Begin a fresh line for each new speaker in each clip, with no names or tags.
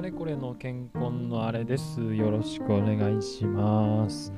あれこれの健康のあれです。よろしくお願いします。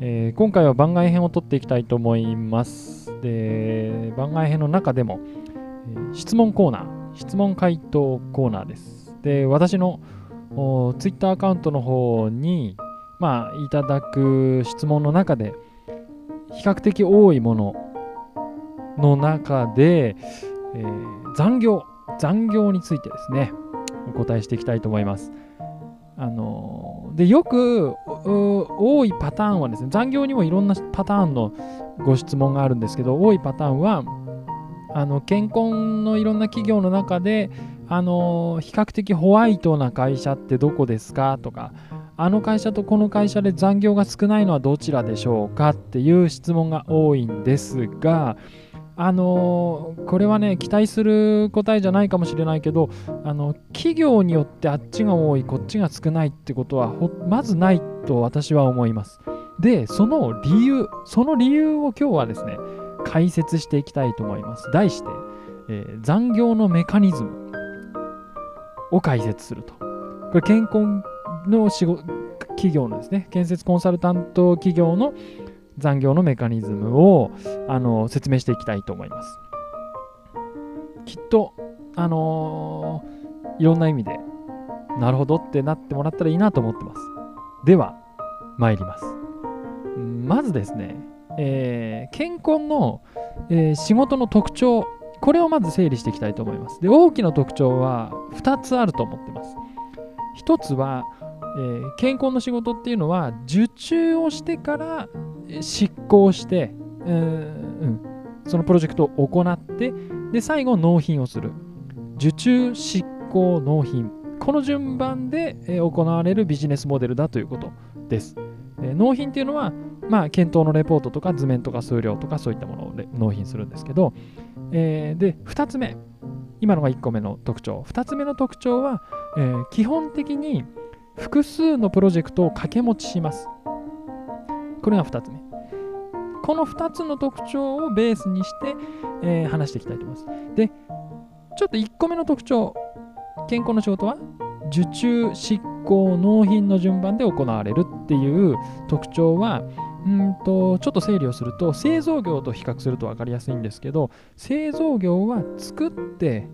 えー、今回は番外編を撮っていきたいと思います。で、番外編の中でも、えー、質問コーナー、質問回答コーナーです。で、私の Twitter アカウントの方に、まあ、いただく質問の中で、比較的多いものの中で、えー、残業、残業についてですね、お答えしていきたいと思います。あのでよく多いパターンはですね残業にもいろんなパターンのご質問があるんですけど多いパターンはあの健康のいろんな企業の中であの比較的ホワイトな会社ってどこですか？とかあの会社とこの会社で残業が少ないのはどちらでしょうか？っていう質問が多いんですがあのこれはね期待する答えじゃないかもしれないけどあの企業によってあっちが多いこっちが少ないってことはまずないと私は思います。でその理由その理由を今日はですね解説していきたいと思います。題して、えー、残業のメカニズムを解説すると。これ健康の仕事企業のですね建設コンサルタント企業の残業のメカニズムをあの説明していきたいと思います。きっと、あのー、いろんな意味で、なるほどってなってもらったらいいなと思ってます。では、参ります。まずですね、えー、健康の、えー、仕事の特徴、これをまず整理していきたいと思います。で、大きな特徴は2つあると思ってます。1つは、えー、健康の仕事っていうのは受注をしてから執行して、うん、そのプロジェクトを行ってで最後納品をする。受注執行納品。この順番で行われるビジネスモデルだということです。え納品っていうのは、まあ、検討のレポートとか図面とか数量とかそういったものを納品するんですけど、えー、で2つ目。今のが1個目の特徴。2つ目の特徴は、え、基本的に複数のプロジェクトを掛け持ちしますこれが2つ目この2つの特徴をベースにして、えー、話していきたいと思います。で、ちょっと1個目の特徴、健康の仕事は受注、執行、納品の順番で行われるっていう特徴は、うんとちょっと整理をすると製造業と比較すると分かりやすいんですけど製造業は作って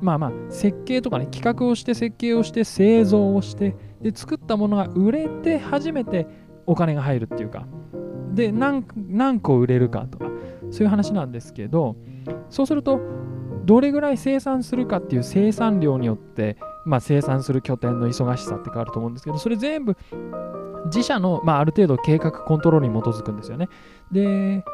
まあまあ設計とかね企画をして設計をして製造をしてで作ったものが売れて初めてお金が入るっていうかで何個売れるかとかそういう話なんですけどそうするとどれぐらい生産するかっていう生産量によって、まあ、生産する拠点の忙しさって変わると思うんですけどそれ全部自社の、まあ、ある程度計画コントロールに基づくんですよね。で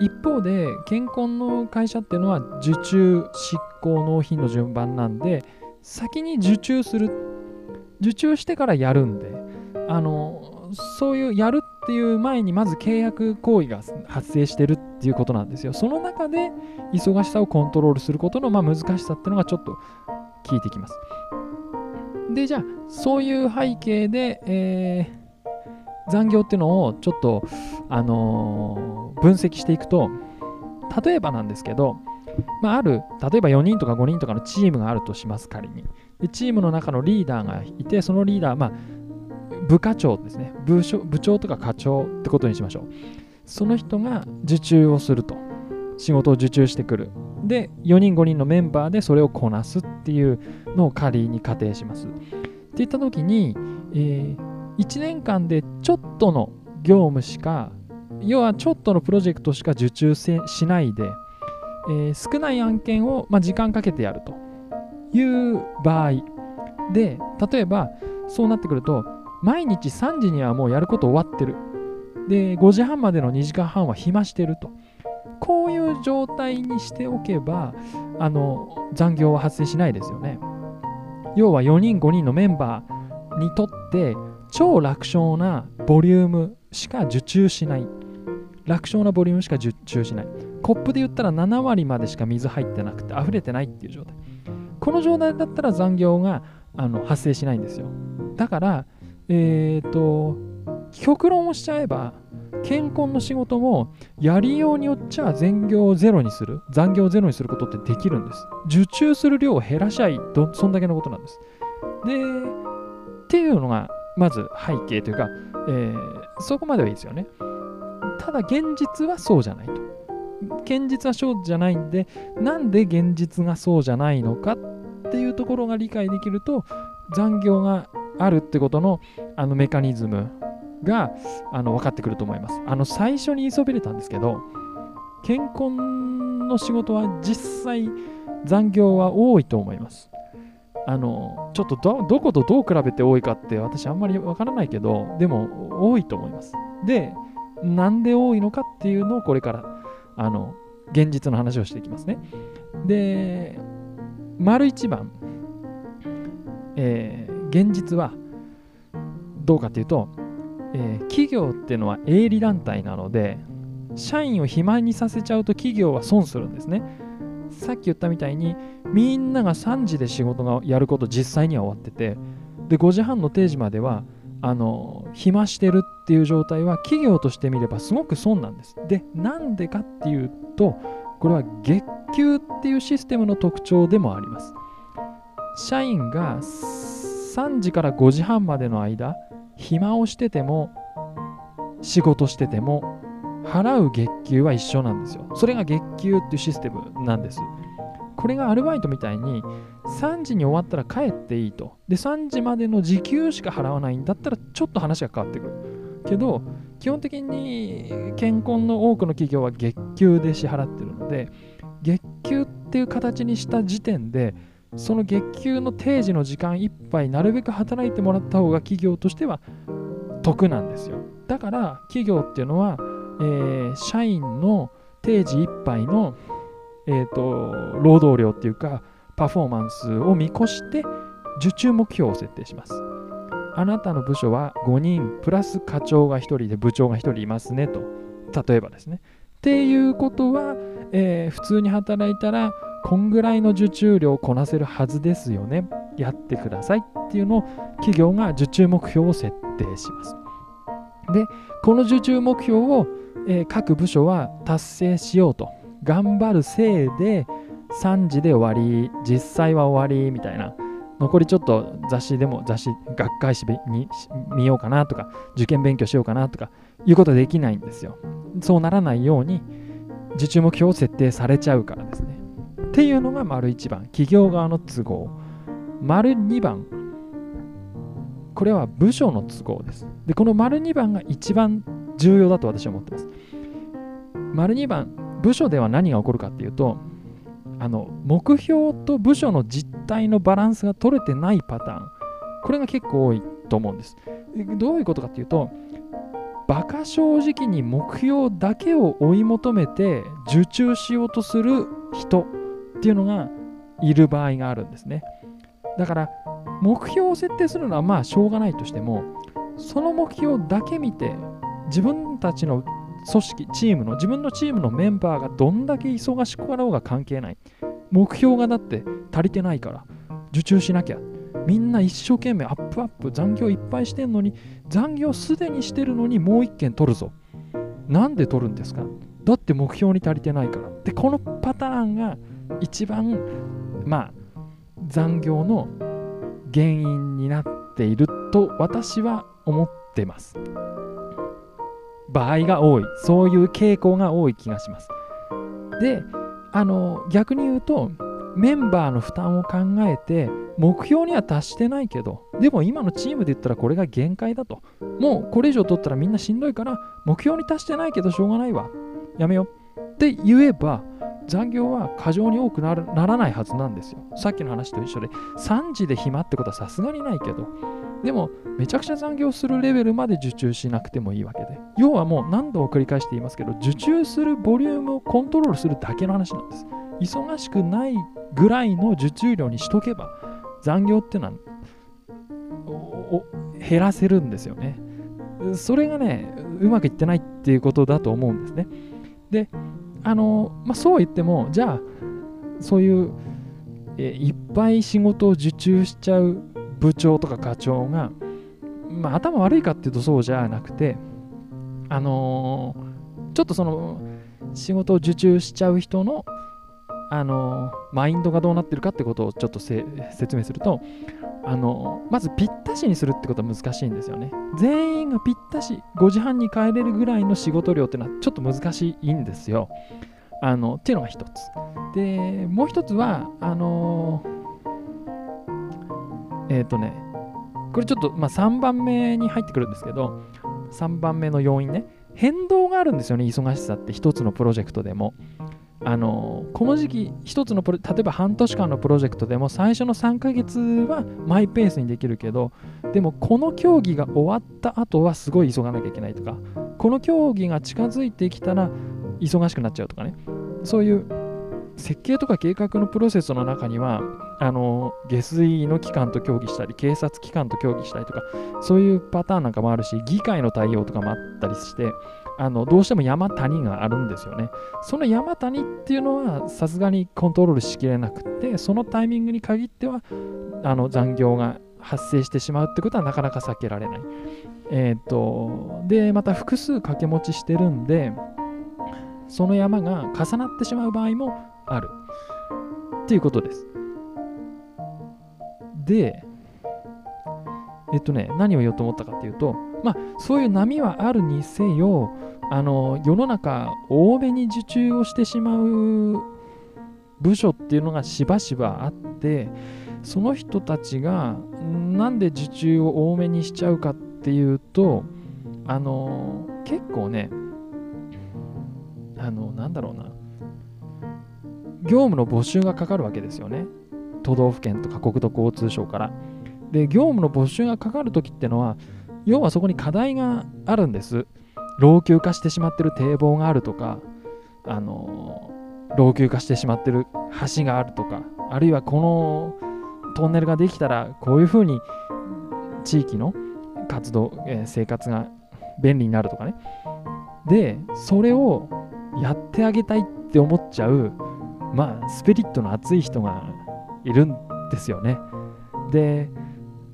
一方で健康の会社っていうのは受注執行納品の順番なんで先に受注する受注してからやるんであのそういうやるっていう前にまず契約行為が発生してるっていうことなんですよ。その中で忙しさをコントロールすることのまあ難しさっていうのがちょっと効いてきます。で、じゃあそういう背景で、えー、残業っていうのをちょっと、あのー、分析していくと、例えばなんですけど、まあ、ある、例えば4人とか5人とかのチームがあるとします、仮に。でチームの中のリーダーがいて、そのリーダー、まあ、部課長ですね。部署部長とか課長ってことにしましょう。その人が受注をすると。仕事を受注してくる。で4人5人のメンバーでそれをこなすっていうのを仮に仮定します。っていった時に、えー、1年間でちょっとの業務しか要はちょっとのプロジェクトしか受注しないで、えー、少ない案件を、まあ、時間かけてやるという場合で例えばそうなってくると毎日3時にはもうやること終わってる。で、5時半までの2時間半は暇してると。こういう状態にしておけば、あの、残業は発生しないですよね。要は4人5人のメンバーにとって超楽勝なボリュームしか受注しない。楽勝なボリュームしか受注しない。コップで言ったら7割までしか水入ってなくて溢れてないっていう状態。この状態だったら残業があの発生しないんですよ。だから、えっ、ー、と、極論をしちゃえば、健康の仕事もやりようによっちゃ残業をゼロにする、残業をゼロにすることってできるんです。受注する量を減らしゃいと、そんだけのことなんです。で、っていうのが、まず背景というか、えー、そこまではいいですよね。ただ、現実はそうじゃないと。現実はそうじゃないんで、なんで現実がそうじゃないのかっていうところが理解できると、残業があるってことのあのメカニズムがあの分かってくると思います。あの最初に言いそびれたんですけど、健康の仕事は実際残業は多いと思います。あのちょっとどことどう比べて多いかって私あんまりわからないけどでも多いと思います。でなんで多いのかっていうのをこれからあの現実の話をしていきますね。で丸一番、えー、現実はどうかっていうと、えー、企業っていうのは営利団体なので社員を肥満にさせちゃうと企業は損するんですね。さっき言ったみたいにみんなが3時で仕事がやること実際には終わっててで5時半の定時まではあの暇してるっていう状態は企業としてみればすごく損なんです。でなんでかっていうとこれは月給っていうシステムの特徴でもあります。社員が3時から5時半までの間暇をしてても仕事してても払う月給は一緒なんですよ。それが月給っていうシステムなんです。これがアルバイトみたいに3時に終わったら帰っていいと。で、3時までの時給しか払わないんだったらちょっと話が変わってくる。けど、基本的に健康の多くの企業は月給で支払ってるので、月給っていう形にした時点で、その月給の定時の時間いっぱいなるべく働いてもらった方が企業としては得なんですよ。だから企業っていうのはえー、社員の定時いっぱいの、えーと、労働量っていうかパフォーマンスを見越して受注目標を設定します。あなたの部署は5人プラス課長が1人で部長が1人いますねと。例えばですね。っていうことは、えー、普通に働いたらこんぐらいの受注量をこなせるはずですよね。やってくださいっていうのを企業が受注目標を設定します。で、この受注目標をえー、各部署は達成しようと。頑張るせいで3時で終わり実際は終わりみたいな。残りちょっと雑誌でも雑誌学会誌に見ようかなとか受験勉強しようかなとかいうことできないんですよ。そうならないように受注目標を設定されちゃうからですね。っていうのが丸1番。企業側の都合。丸2番。これは部署の都合です。でこの丸2番が一番重要だと私は思ってます。丸2番、部署では何が起こるかっていうと、あの目標と部署の実態のバランスが取れてないパターン、これが結構多いと思うんです。どういうことかっていうと、馬鹿正直に目標だけを追い求めて受注しようとする人っていうのがいる場合があるんですね。だから目標を設定するのはまあしょうがないとしてもその目標だけ見て自分たちの組織、チームの、自分のチームのメンバーがどんだけ忙しくあろうが関係ない。目標がだって足りてないから、受注しなきゃ。みんな一生懸命アップアップ、残業いっぱいしてんのに、残業すでにしてるのにもう一件取るぞ。なんで取るんですか？だって目標に足りてないから。で、このパターンが一番、まあ、残業の原因になっていると私は思ってます。場合が多い。そういう傾向が多い気がします。であの逆に言うとメンバーの負担を考えて目標には達してないけどでも今のチームで言ったらこれが限界だと。もうこれ以上取ったらみんなしんどいから目標に達してないけどしょうがないわ。やめよう。って言えば残業は過剰に多くならないはずなんですよ。さっきの話と一緒で。3時で暇ってことはさすがにないけど。でも、めちゃくちゃ残業するレベルまで受注しなくてもいいわけで。要はもう何度も繰り返して言いますけど、受注するボリュームをコントロールするだけの話なんです。忙しくないぐらいの受注量にしとけば、残業ってのは減らせるんですよね。それがね、うまくいってないっていうことだと思うんですね。で、あの、まあ、そう言っても、じゃあ、そういうえいっぱい仕事を受注しちゃう部長とか課長が、まあ、頭悪いかっていうとそうじゃなくて、あのー、ちょっとその仕事を受注しちゃう人の、あのー、マインドがどうなってるかってことをちょっと説明すると、あのまずぴったしにするってことは難しいんですよね。全員がぴったし5時半に帰れるぐらいの仕事量っていうのはちょっと難しいんですよ。あのっていうのが一つ。でもう一つはあのえっ、ー、とねこれちょっと、まあ、3番目に入ってくるんですけど3番目の要因ね変動があるんですよね忙しさって一つのプロジェクトでも。あのこの時期一つのプロ例えば半年間のプロジェクトでも最初の3ヶ月はマイペースにできるけどでもこの競技が終わった後はすごい急がなきゃいけないとかこの競技が近づいてきたら忙しくなっちゃうとかねそういう設計とか計画のプロセスの中にはあの下水の機関と協議したり警察機関と協議したりとかそういうパターンなんかもあるし議会の対応とかもあったりしてあのどうしても山谷があるんですよね。その山谷っていうのはさすがにコントロールしきれなくてそのタイミングに限ってはあの残業が発生してしまうってことはなかなか避けられない。えっ、ー、とでまた複数掛け持ちしてるんでその山が重なってしまう場合もあるっていうことです。でえっとね何を言おうと思ったかっていうとまあそういう波はあるにせよあの世の中多めに受注をしてしまう部署っていうのがしばしばあってその人たちがなんで受注を多めにしちゃうかっていうとあの結構ねあのなんだろうな業務の募集がかかるわけですよね。都道府県とか国土交通省から。で業務の募集がかかるときってのは要はそこに課題があるんです。老朽化してしまってる堤防があるとか、あの老朽化してしまってる橋があるとか、あるいはこのトンネルができたら、こういうふうに地域の活動、えー、生活が便利になるとかね。で、それをやってあげたいって思っちゃう、まあ、スピリットの熱い人がいるんですよね。で、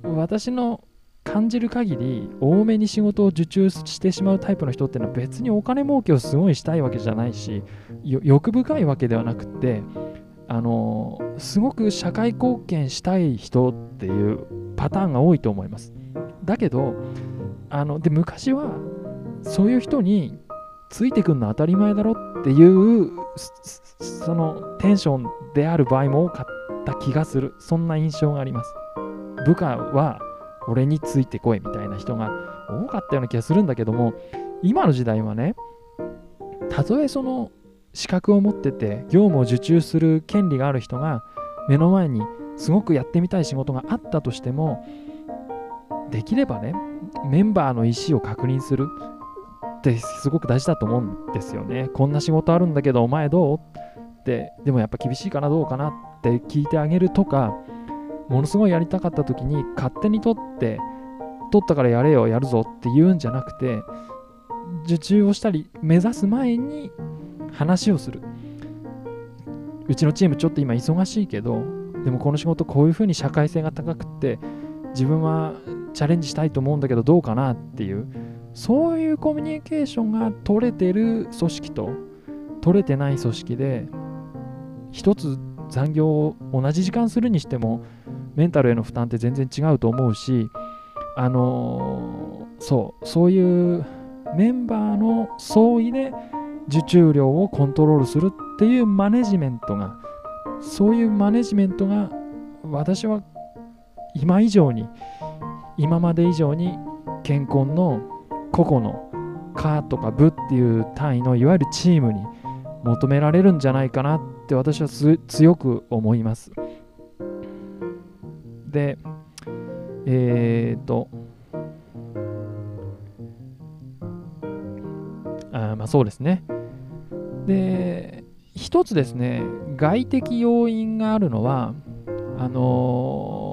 私の感じる限り多めに仕事を受注してしまうタイプの人っていうのは別にお金儲けをすごいしたいわけじゃないし欲深いわけではなくてあのすごく社会貢献したい人っていうパターンが多いと思いますだけどあので昔はそういう人についてくんの当たり前だろっていうそのテンションである場合も多かった気がする。そんな印象があります。部下は俺についてこいみたいな人が多かったような気がするんだけども今の時代はねたとえその資格を持ってて業務を受注する権利がある人が目の前にすごくやってみたい仕事があったとしてもできればねメンバーの意思を確認する。ってすごく大事だと思うんですよね。こんな仕事あるんだけどお前どう？ってでもやっぱ厳しいかなどうかなって聞いてあげるとかものすごいやりたかった時に勝手に取って取ったからやれよやるぞって言うんじゃなくて受注をしたり目指す前に話をする。うちのチームちょっと今忙しいけどでもこの仕事こういうふうに社会性が高くって自分はチャレンジしたいと思うんだけどどうかなっていうそういうコミュニケーションが取れてる組織と取れてない組織で一つ残業を同じ時間するにしてもメンタルへの負担って全然違うと思うしあのー、そうそういうメンバーの総意で受注量をコントロールするっていうマネジメントがそういうマネジメントが私は今以上に今まで以上に健康の個々のカとか部っていう単位のいわゆるチームに求められるんじゃないかなって私は強く思います。で、えっ、と、あまあそうですね。で、一つですね、外的要因があるのは、あのー、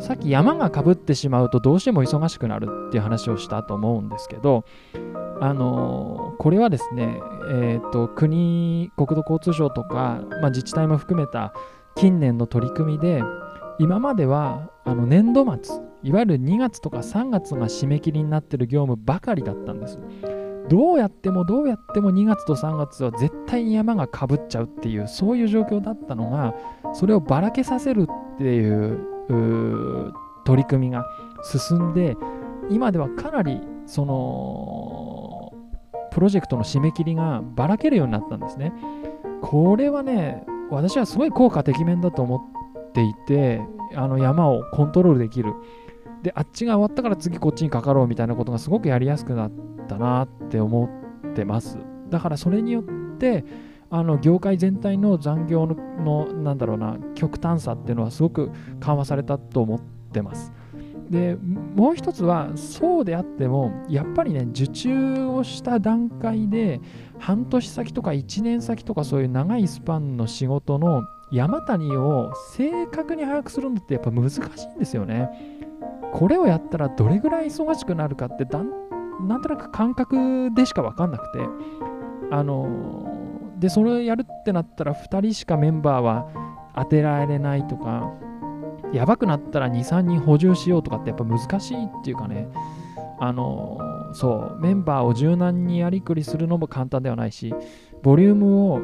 さっき山がかぶってしまうとどうしても忙しくなるっていう話をしたと思うんですけど、あの、これはですね、えーと、国、国土交通省とか、まあ、自治体も含めた近年の取り組みで、今まではあの年度末いわゆる2月とか3月が締め切りになってる業務ばかりだったんです。どうやってもどうやっても2月と3月は絶対に山がかぶっちゃうっていうそういう状況だったのがそれをばらけさせるっていう取り組みが進んで今ではかなりそのプロジェクトの締め切りがばらけるようになったんですね。これはね私はすごい効果てきめんだと思っていてあの山をコントロールできるであっちが終わったから次こっちにかかろうみたいなことがすごくやりやすくなったなって思ってますだからそれによってあの業界全体の残業ののなんだろうな極端さっていうのはすごく緩和されたと思ってますでもう一つはそうであってもやっぱりね受注をした段階で半年先とか1年先とかそういう長いスパンの仕事の山谷を正確に把握するのってやっぱ難しいんですよね。これをやったらどれぐらい忙しくなるかってだんなんとなく感覚でしか分かんなくてあのでそれをやるってなったら2人しかメンバーは当てられないとかやばくなったら23人補充しようとかってやっぱ難しいっていうかねあのそうメンバーを柔軟にやりくりするのも簡単ではないしボリュームを、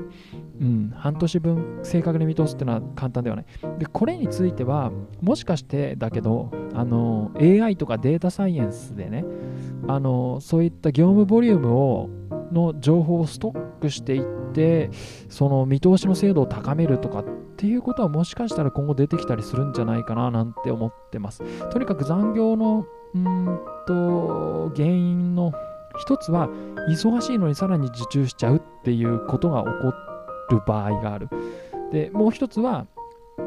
うん、半年分正確に見通すっていうのは簡単ではない。で、これについては、もしかしてだけど、あの、AI とかデータサイエンスでね、あの、そういった業務ボリュームを、の情報をストックしていって、その見通しの精度を高めるとかっていうことはもしかしたら今後出てきたりするんじゃないかななんて思ってます。とにかく残業のうんと原因の一つは忙しいのにさらに受注しちゃうっていうことが起こる場合がある。で、もう一つは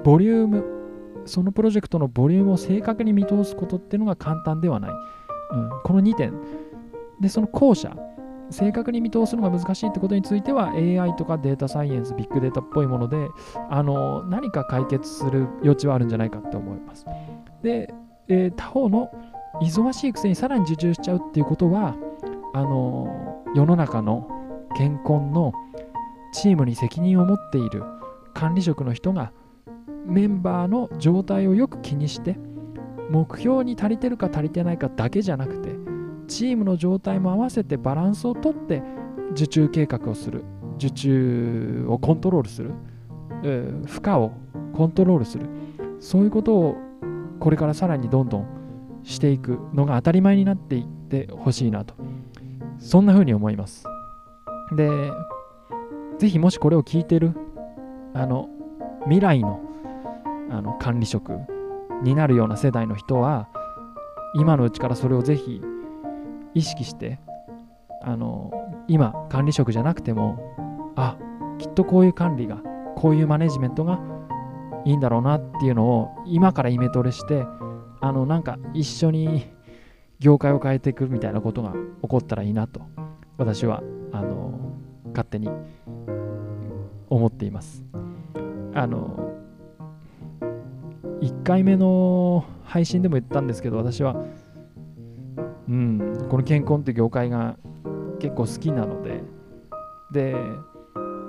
ボリューム。そのプロジェクトのボリュームを正確に見通すことっていうのが簡単ではない。うん、この2点。で、その後者。正確に見通すのが難しいってことについては AI とかデータサイエンス、ビッグデータっぽいものであの何か解決する余地はあるんじゃないかって思います。で、えー、他方の忙しいくせにさらに受注しちゃうっていうことはあの世の中の健康のチームに責任を持っている管理職の人がメンバーの状態をよく気にして目標に足りてるか足りてないかだけじゃなくてチームの状態も合わせてバランスをとって受注計画をする。受注をコントロールする、負荷をコントロールする。そういうことをこれからさらにどんどんしていくのが当たり前になっていってほしいなと。そんな風に思います。で、ぜひもしこれを聞いてる、あの、未来のあの管理職になるような世代の人は、今のうちからそれをぜひ意識して、あの、今、管理職じゃなくても、あ、きっとこういう管理が、こういうマネジメントがいいんだろうなっていうのを今からイメトレして、あの、なんか一緒に業界を変えていくみたいなことが起こったらいいなと私はあの勝手に思っています。あの1回目の配信でも言ったんですけど私はこの健康って業界が結構好きなのでで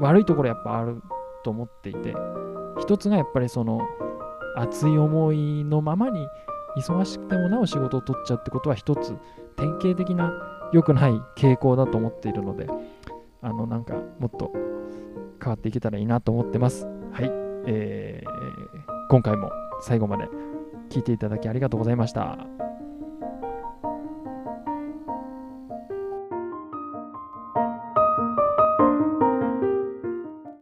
悪いところやっぱあると思っていて一つがやっぱりその熱い思いのままに忙しくてもなお仕事を取っちゃうってことは一つ典型的な良くない傾向だと思っているのであのなんかもっと変わっていけたらいいなと思ってます。はい、えー、今回も最後まで聞いていただきありがとうございました。